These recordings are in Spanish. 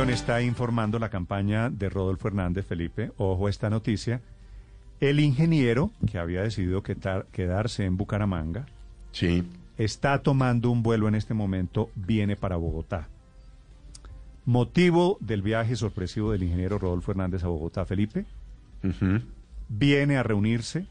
Está informando la campaña de Rodolfo Hernández Felipe. Ojo a esta noticia. El ingeniero que había decidido quedar- quedarse en Bucaramanga Sí. está tomando un vuelo en este momento, viene para Bogotá. Motivo del viaje sorpresivo del ingeniero Rodolfo Hernández a Bogotá, Felipe, viene a reunirse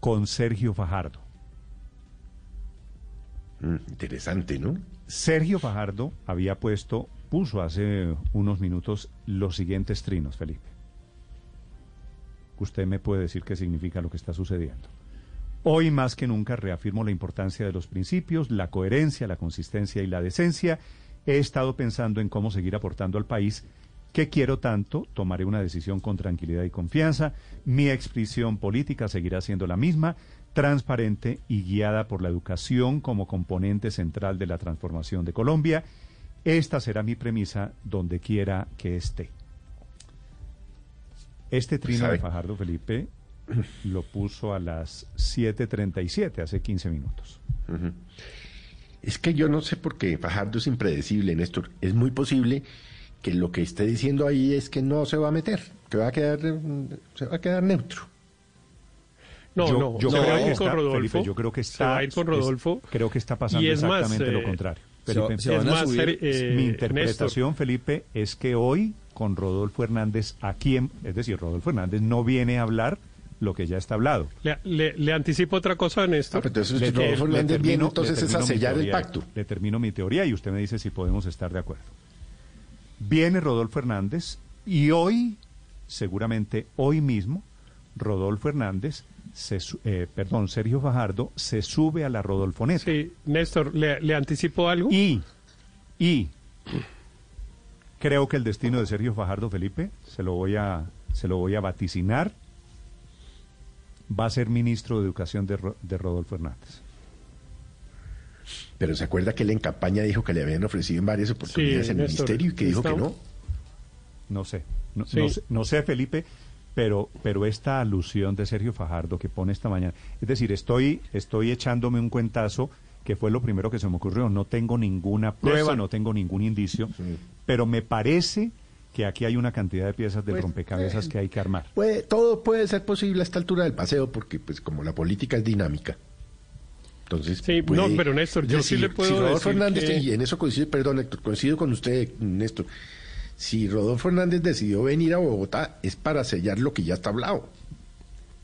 con Sergio Fajardo. Mm, interesante, ¿no? Sergio Fajardo había puesto, puso hace unos minutos los siguientes trinos, Felipe. Usted me puede decir qué significa lo que está sucediendo. Hoy más que nunca reafirmo la importancia de los principios, la coherencia, la consistencia y la decencia. He estado pensando en cómo seguir aportando al país que quiero tanto, tomaré una decisión con tranquilidad y confianza. Mi expresión política seguirá siendo la misma, transparente y guiada por la educación como componente central de la transformación de Colombia. Esta será mi premisa donde quiera que esté. Este trino sabe. de Fajardo Felipe lo puso a las 7.37, hace 15 minutos. Es que yo no sé por qué Fajardo es impredecible, Néstor. Es muy posible que lo que esté diciendo ahí es que no se va a meter, que va a quedar, mm, se va a quedar neutro. No, Yo- no, yo se creo que está- con Rodolfo. Felipe, yo creo que Se va a ir está- con Rodolfo. es- creo que está pasando Y es más, exactamente lo eh, contrario. Van a más, subir- eh, mi Néstor, interpretación, Felipe, es que hoy con Rodolfo Hernández aquí, en- es decir, Rodolfo Hernández no viene a hablar lo que ya está hablado. Le, le- le anticipo otra cosa Ah, Néstor. pero entonces Le- Rodolfo Hernández viene entonces es a sellar el teoría, pacto. Le termino mi teoría y usted me dice si podemos estar de acuerdo. Viene Rodolfo Hernández y hoy, seguramente hoy mismo, Rodolfo Hernández, se, eh, perdón, Sergio Fajardo se sube a la Rodolfoneta. Sí, Néstor, ¿le, le anticipo algo? Y, y creo que el destino de Sergio Fajardo Felipe, se lo voy a, se lo voy a vaticinar, va a ser ministro de Educación de, Ro- de Rodolfo Hernández. Pero se acuerda que él en campaña dijo que le habían ofrecido en varias oportunidades Sí, el Néstor, ministerio y que dijo que no. No sé, no, Sí. no sé, no sé, Felipe, pero, pero esta alusión de Sergio Fajardo que pone esta mañana, es decir, estoy, estoy echándome un cuentazo que fue lo primero que se me ocurrió. No tengo ninguna prueba, no tengo ningún indicio, pero me parece que aquí hay una cantidad de piezas de Pues, rompecabezas eh, que hay que armar. Puede, todo puede ser posible a esta altura del paseo porque pues como la política es dinámica. Entonces, Sí, puede- no, pero, Néstor, yo decir, sí le puedo si Rodolfo decir Hernández, que- y en eso coincido, perdón, Héctor, coincido con usted, Néstor. Si Rodolfo Hernández decidió venir a Bogotá es para sellar lo que ya está hablado.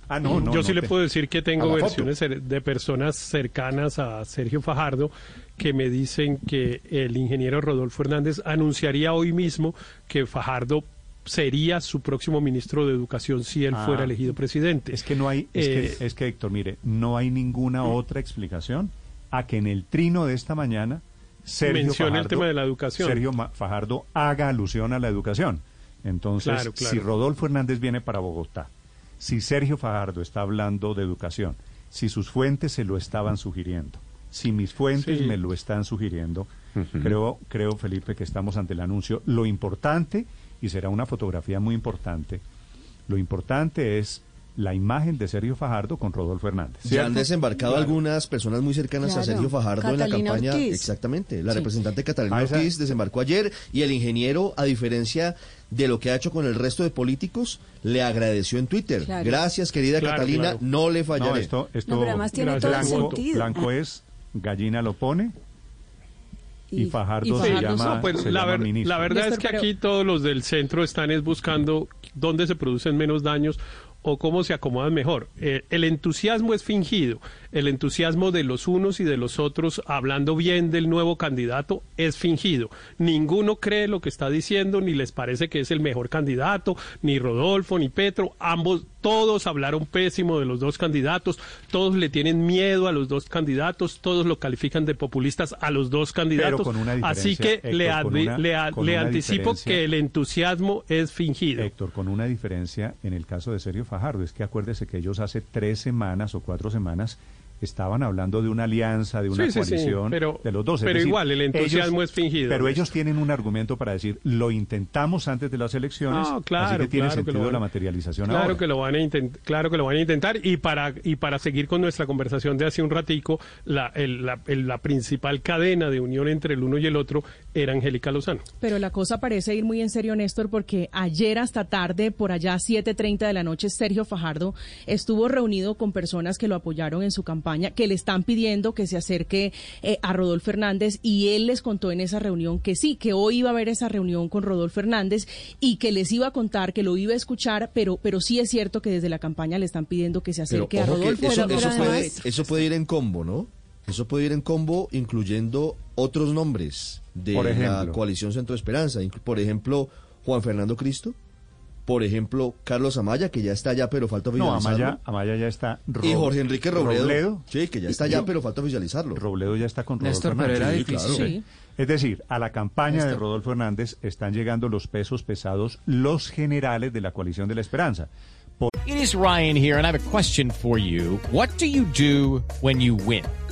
Ah, no, no. Yo no sí le te- puedo decir que tengo foto. versiones de personas cercanas a Sergio Fajardo que me dicen que el ingeniero Rodolfo Hernández anunciaría hoy mismo que Fajardo sería su próximo ministro de Educación si él Ah. fuera elegido presidente. Es que no hay, es, Eh, que, es que Héctor, mire, no hay ninguna otra explicación a que en el trino de esta mañana Sergio Mencione el Fajardo- tema de la educación. Sergio Fajardo haga alusión a la educación. Entonces, Claro, claro. si Rodolfo Hernández viene para Bogotá, si Sergio Fajardo está hablando de educación, si sus fuentes se lo estaban sugiriendo, si mis fuentes Sí. me lo están sugiriendo, creo, creo, Felipe, que estamos ante el anuncio. Lo importante, y será una fotografía muy importante, lo importante es la imagen de Sergio Fajardo con Rodolfo Hernández. Ya han ¿cierto? desembarcado algunas personas muy cercanas a. Sergio Fajardo en la campaña. Ortiz. Exactamente. La Sí. representante Catalina Ah, Ortiz desembarcó ayer y el ingeniero, a diferencia de lo que ha hecho con el resto de políticos, le agradeció en Twitter. Claro. Gracias, querida Claro, Catalina, claro. no le No, fallaré. esto, esto No, pero además tiene todo el blanco, sentido. blanco es gallina lo pone y, Fajardo, y se llama, No, pues se la, llama ver- ministro. la verdad Néstor, es que pero- aquí todos los del centro están es buscando dónde se producen menos daños o cómo se acomodan mejor. Eh, el entusiasmo es fingido. El entusiasmo de los unos y de los otros hablando bien del nuevo candidato es fingido. Ninguno cree lo que está diciendo, ni les parece que es el mejor candidato, ni Rodolfo, ni Petro. Ambos, todos hablaron pésimo de los dos candidatos, todos le tienen miedo a los dos candidatos, todos lo califican de populistas a los dos candidatos. con una Así diferencia, que le, Héctor, una- le a- anticipo que el entusiasmo es fingido. Héctor, con una diferencia en el caso de Sergio Fajardo, es que acuérdese que ellos hace tres semanas o cuatro semanas estaban hablando de una alianza, de una Sí, sí, sí, coalición pero- de los dos. Es pero decir, igual, el entusiasmo es fingido, Pero ellos tienen un argumento para decir, lo intentamos antes de las elecciones, No, claro, así que tiene claro que sentido lo van- la materialización Claro ahora. que lo van a intentar, claro que lo van a intentar y para y para seguir con nuestra conversación de hace un ratico, la, el- la, el- la principal cadena de unión entre el uno y el otro era Angélica Lozano. Pero la cosa parece ir muy en serio, Néstor, porque ayer hasta tarde, por allá 7.30 de la noche, Sergio Fajardo estuvo reunido con personas que lo apoyaron en su campaña, que le están pidiendo que se acerque eh, a Rodolfo Hernández y él les contó en esa reunión que sí, que hoy iba a haber esa reunión con Rodolfo Hernández y que les iba a contar, que lo iba a escuchar, pero, pero sí es cierto que desde la campaña le están pidiendo que se Pero acerque a Rodolfo. eso, Pero- eso pero puede, además- eso puede ir en combo, ¿no? Eso puede ir en combo incluyendo otros nombres de Por la coalición Centro Esperanza. Por ejemplo, Juan Fernando Cristo. Por ejemplo, Carlos Amaya, que ya está allá, pero falta No, oficializarlo. Amaya, Amaya ya está. y Jorge Enrique Robledo, Robledo, Sí, que ya está allá, pero falta oficializarlo. Robledo ya está con Rodolfo Néstor, pero Sí, difícil. claro. Sí. Es decir, a la campaña de. Rodolfo Hernández están llegando los pesos pesados, los generales de la coalición de la esperanza. Por- It is Ryan here, and I have a question for you. What do you do when you win?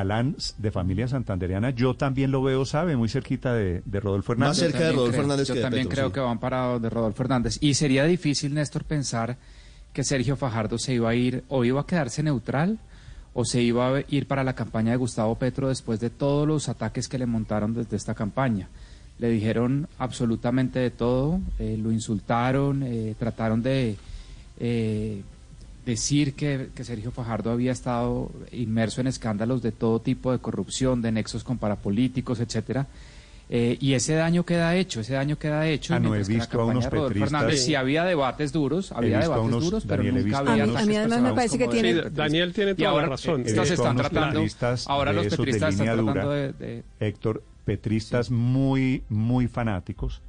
Galán de familia santandereana, yo también lo veo, sabe, muy cerquita de, de Rodolfo Más Hernández. cerca de Rodolfo creo- Hernández Yo que de también Petro, creo sí. que van para de Rodolfo Hernández. Y sería difícil, Néstor, pensar que Sergio Fajardo se iba a ir o iba a quedarse neutral o se iba a ir para la campaña de Gustavo Petro después de todos los ataques que le montaron desde esta campaña. Le dijeron absolutamente de todo, eh, lo insultaron, eh, trataron de eh, decir que, que Sergio Fajardo había estado inmerso en escándalos de todo tipo de corrupción, de nexos con parapolíticos, etcétera. Eh, y ese daño queda hecho, ese daño queda hecho. Ah, no, mientras he que la visto a campaña unos petristas- Hernández sí había debates duros, había a debates unos- duros, pero Daniel, he nunca visto a había A mí además me personajes parece que como tiene- de- Sí, Daniel tiene y toda ahora la razón. eh, visto a están tratando, ahora de los petristas están tratando de, de- Héctor, petristas muy, muy fanáticos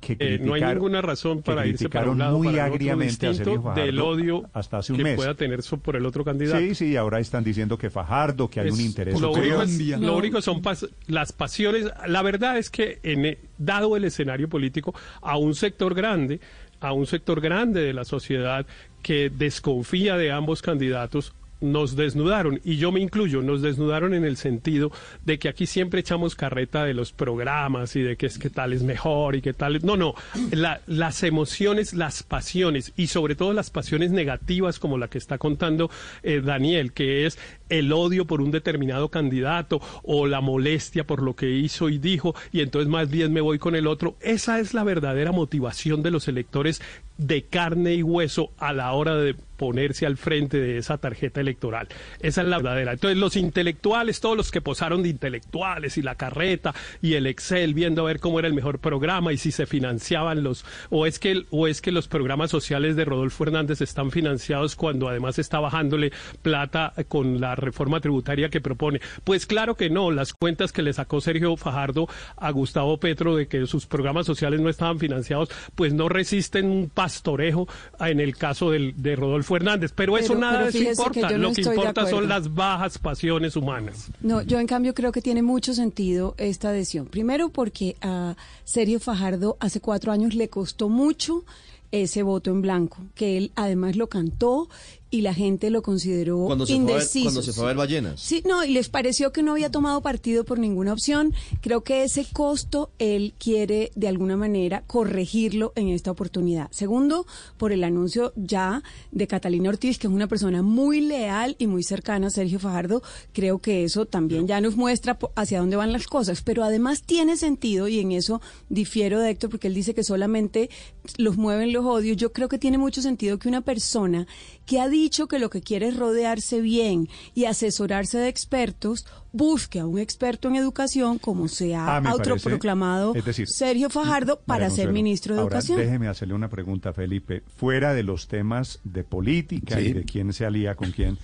que Eh, no hay ninguna razón que para irse para un lado muy para el otro agriamente a Fajardo del odio hasta hace un que mes. pueda tener so- por el otro candidato. Sí, sí, ahora están diciendo que Fajardo, que hay un interés lo único, es- lo único son pas- las pasiones. La verdad es que, en, e- dado el escenario político, a un sector grande, a un sector grande de la sociedad que desconfía de ambos candidatos, nos desnudaron, y yo me incluyo, nos desnudaron en el sentido de que aquí siempre echamos carreta de los programas y de que es que tal es mejor y que tal es... No, no, la- las emociones, las pasiones, y sobre todo las pasiones negativas como la que está contando eh, Daniel, que es el odio por un determinado candidato o la molestia por lo que hizo y dijo, y entonces más bien me voy con el otro. Esa es la verdadera motivación de los electores de carne y hueso a la hora de ponerse al frente de esa tarjeta electoral. Esa es la verdadera. Entonces los intelectuales, todos los que posaron de intelectuales y la carreta y el Excel viendo a ver cómo era el mejor programa y si se financiaban los o es que o es que los programas sociales de Rodolfo Hernández están financiados cuando además está bajándole plata con la reforma tributaria que propone. Pues claro que no, las cuentas que le sacó Sergio Fajardo a Gustavo Petro de que sus programas sociales no estaban financiados, pues no resisten un pastorejo en el caso del, de Rodolfo Hernández. Pero, eso nada pero de eso fíjese que importa. no Lo que importa son las bajas pasiones humanas. No, yo en cambio creo que tiene mucho sentido esta adhesión. Primero porque a Sergio Fajardo hace cuatro años le costó mucho ese voto en blanco, que él además lo cantó y la gente lo consideró Cuando se, fue a ver, indeciso. cuando se fue a ver ballenas. Sí, no, y les pareció que no había tomado partido por ninguna opción. Creo que ese costo él quiere de alguna manera corregirlo en esta oportunidad. Segundo, por el anuncio ya de Catalina Ortiz, que es una persona muy leal y muy cercana a Sergio Fajardo. Creo que eso también ya nos muestra hacia dónde van las cosas. Pero además tiene sentido, y en eso difiero de Héctor, porque él dice que solamente los mueven los odios. Yo creo que tiene mucho sentido que una persona que ha dicho que lo que quiere es rodearse bien y asesorarse de expertos, busque a un experto en educación, como se ha Ah, me parece- autoproclamado es decir, Sergio Fajardo, para ser ministro de ahora, Educación. Déjeme hacerle una pregunta, Felipe. Fuera de los temas de política Sí. y de quién se alía con quién,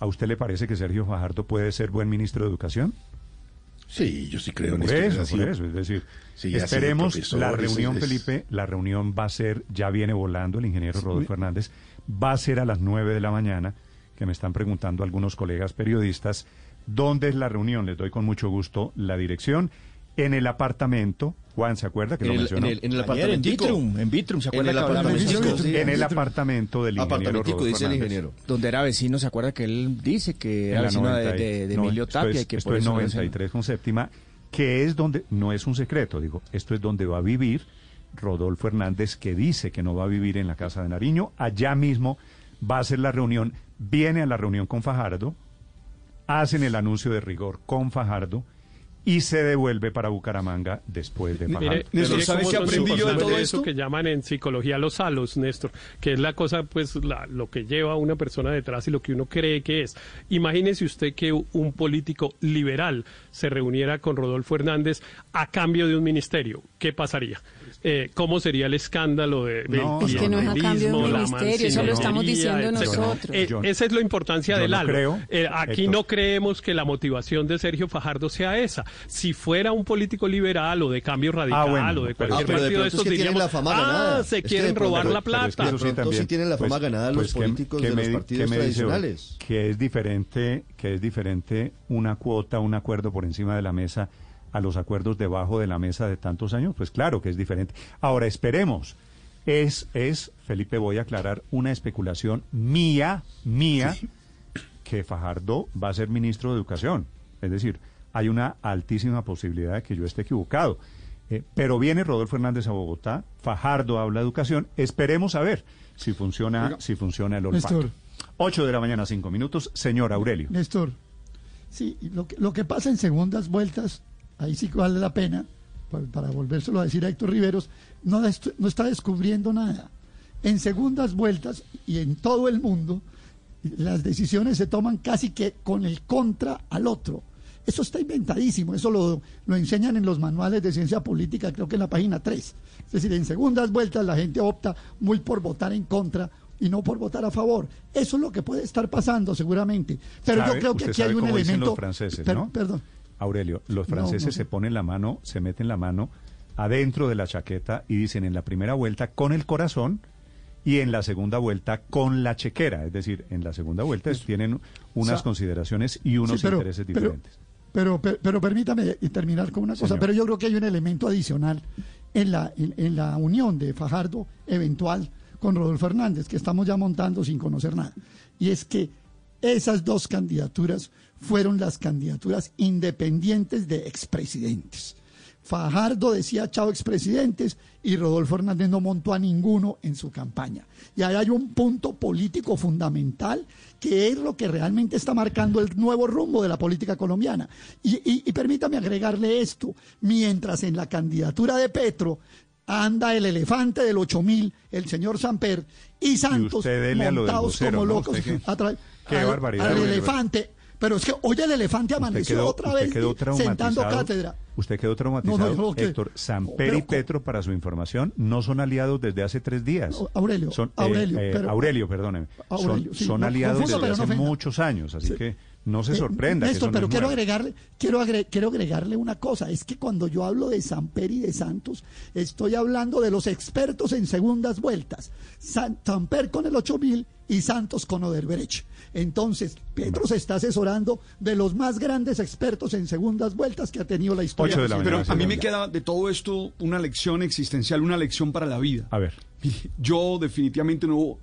¿A usted le parece que Sergio Fajardo puede ser buen ministro de Educación? Sí, yo sí creo en Por esto. eso, sido- por eso. Es decir, Sí, esperemos la reunión, es- Felipe, la reunión va a ser, ya viene volando el ingeniero Rodolfo Hernández, va a ser a las 9 de la mañana, que me están preguntando algunos colegas periodistas, ¿dónde es la reunión? Les doy con mucho gusto la dirección. En el apartamento, Juan, ¿se acuerda que En lo el, mencionó? en el, en el Ayer, en. Vitrum, en Vitrum, ¿se En acuerda el de en el Vitrum. apartamento del ingeniero Rodolfo dice el ingeniero. Donde era vecino, ¿se acuerda que él dice que En era la vecino de, 90 y- de- de no, Emilio esto Tapia? es- y que esto por es eso no se- 93 con séptima, que es donde, no es un secreto, digo, esto es donde va a vivir Rodolfo Hernández, que dice que no va a vivir en la Casa de Nariño. Allá mismo va a ser la reunión, viene a la reunión con Fajardo, hacen el anuncio de rigor con Fajardo y se devuelve para Bucaramanga después de Fajardo. Mire, Néstor, mire ¿sabe cómo qué aprendí yo de todo eso esto? que llaman en psicología los halos, Néstor, que es la cosa, pues, la- lo que lleva a una persona detrás y lo que uno cree que es. Imagínese usted que un político liberal se reuniera con Rodolfo Hernández a cambio de un ministerio. ¿Qué pasaría? Eh, ¿Cómo sería el escándalo de, del No, Es que no es a cambio de un ministerio, eso lo estamos diciendo etcétera? nosotros. Eh, Yo- esa es la importancia del no halo. creo, Eh, aquí Héctor. no creemos que la motivación de Sergio Fajardo sea esa. Si fuera un político liberal o de cambio radical bueno, o de cualquier Ah, pero partido de pronto es estos que diríamos, la fama ah, ganada. se Es que quieren robar pero- la Pero es que plata. sí De pronto también, sí tienen la fama ganada los ¿qué- políticos qué de me los partidos qué me dice tradicionales. Que es diferente, que es diferente una cuota, un acuerdo por encima de la mesa a los acuerdos debajo de la mesa de tantos años, pues claro que es diferente. Ahora esperemos. Es, es, Felipe, voy a aclarar una especulación mía, mía, que Fajardo va a ser ministro de Educación. Es decir, hay una altísima posibilidad de que yo esté equivocado. Eh, pero viene Rodolfo Hernández a Bogotá, Fajardo habla de educación, esperemos a ver si funciona, Oiga, si funciona el olfato. Néstor. 8 de la mañana, 5 minutos. Señor Aurelio. Néstor, sí, lo que, lo que pasa en segundas vueltas, ahí sí que vale la pena, para, para volvérselo a decir a Héctor Riveros, no, está descubriendo nada. En segundas vueltas y en todo el mundo, las decisiones se toman casi que con el contra al otro. Eso está inventadísimo, eso lo, lo enseñan en los manuales de ciencia política, creo que en la página 3. Es decir, en segundas vueltas la gente opta muy por votar en contra y no por votar a favor. Eso es lo que puede estar pasando seguramente. Pero yo creo que aquí hay un elemento... los franceses, Per- ¿no? Perdón. Aurelio, los franceses no se sé. ponen la mano, se meten la mano adentro de la chaqueta y dicen en la primera vuelta con el corazón y en la segunda vuelta con la chequera. Es decir, en la segunda vuelta tienen unas consideraciones y unos Sí, pero- intereses diferentes. Pero, pero, pero permítame terminar con una cosa, Señor. pero yo creo que hay un elemento adicional en la, en, en la unión de Fajardo eventual con Rodolfo Hernández, que estamos ya montando sin conocer nada. Y es que esas dos candidaturas fueron las candidaturas independientes de expresidentes. Fajardo decía chao expresidentes y Rodolfo Hernández no montó a ninguno en su campaña. Y ahí hay un punto político fundamental que es lo que realmente está marcando el nuevo rumbo de la política colombiana. Y, y- y permítame agregarle esto, mientras en la candidatura de Petro anda el elefante del 8000, el señor Samper, y Santos montados vocero, como ¿no? locos Usted qué- al- barbaridad, al elefante. Pero es que hoy el elefante amaneció quedó, otra vez quedó sentando cátedra. Usted quedó traumatizado. No, no, Héctor, Samper y Petro, para su información, no son aliados desde hace tres días. Aurelio, Son, eh, Aurelio, eh, pero- Aurelio, perdóneme. Aurelio, son sí, son no, aliados desde hace ofenda. muchos años, así Sí. que no se Eh, sorprenda. que Néstor, pero es quiero agregarle, quiero, agre- quiero agregarle una cosa, es que cuando yo hablo de Samper y de Santos, estoy hablando de los expertos en segundas vueltas. San- Samper con el 8000 y Santos con Oderbrecht. Entonces, Petro se está asesorando de los más grandes expertos en segundas vueltas que ha tenido la historia. De la Pero a mí me queda de todo esto una lección existencial, una lección para la vida. A ver. Yo definitivamente no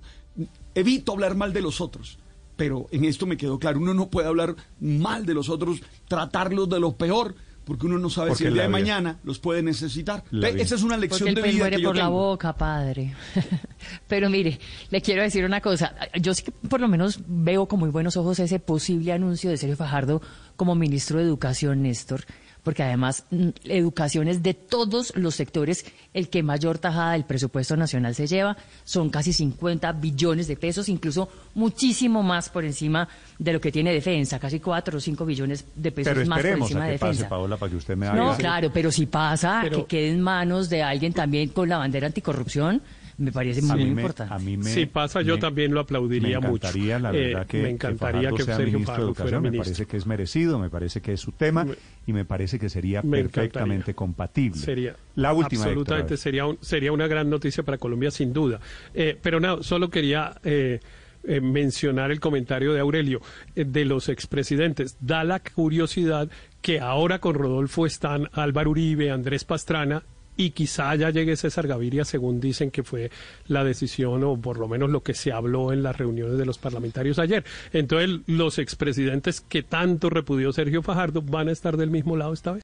evito hablar mal de los otros, pero en esto me quedó claro, uno no puede hablar mal de los otros, tratarlos de lo peor, porque uno no sabe Porque si el día de vida- mañana los puede necesitar. Esa es una Porque lección el de vida muere que yo por la boca, padre. Pero mire, le quiero decir una cosa. Yo sí que por lo menos veo con muy buenos ojos ese posible anuncio de Sergio Fajardo como ministro de Educación, Néstor. Porque además, mm, educación es de todos los sectores el que mayor tajada del presupuesto nacional se lleva. Son casi 50 billones de pesos, incluso muchísimo más por encima de lo que tiene defensa, casi 4 o 5 billones de pesos Pero más por encima a de que pase, defensa. Paola, para que usted me No, claro, pero si pasa Pero- que quede en manos de alguien también con la bandera anticorrupción, me parece A muy mí me- importante. a mí me- si pasa, yo me- también lo aplaudiría me mucho. encantaría, la Eh, verdad, que, me encantaría Fajardo que, sea Sergio ministro de Fajardo fuera Educación. Me parece que es merecido, me parece que es su tema y me parece que sería Me perfectamente encantaría. compatible. Sería la última, absolutamente sería un- sería una gran noticia para Colombia sin duda. Eh, pero nada, solo quería eh, eh, mencionar el comentario de Aurelio eh, de los expresidentes. Da la curiosidad que ahora con Rodolfo están Álvaro Uribe, Andrés Pastrana y quizá ya llegue César Gaviria, según dicen que fue la decisión o por lo menos lo que se habló en las reuniones de los parlamentarios ayer. Entonces, los expresidentes que tanto repudió Sergio Fajardo van a estar del mismo lado esta vez.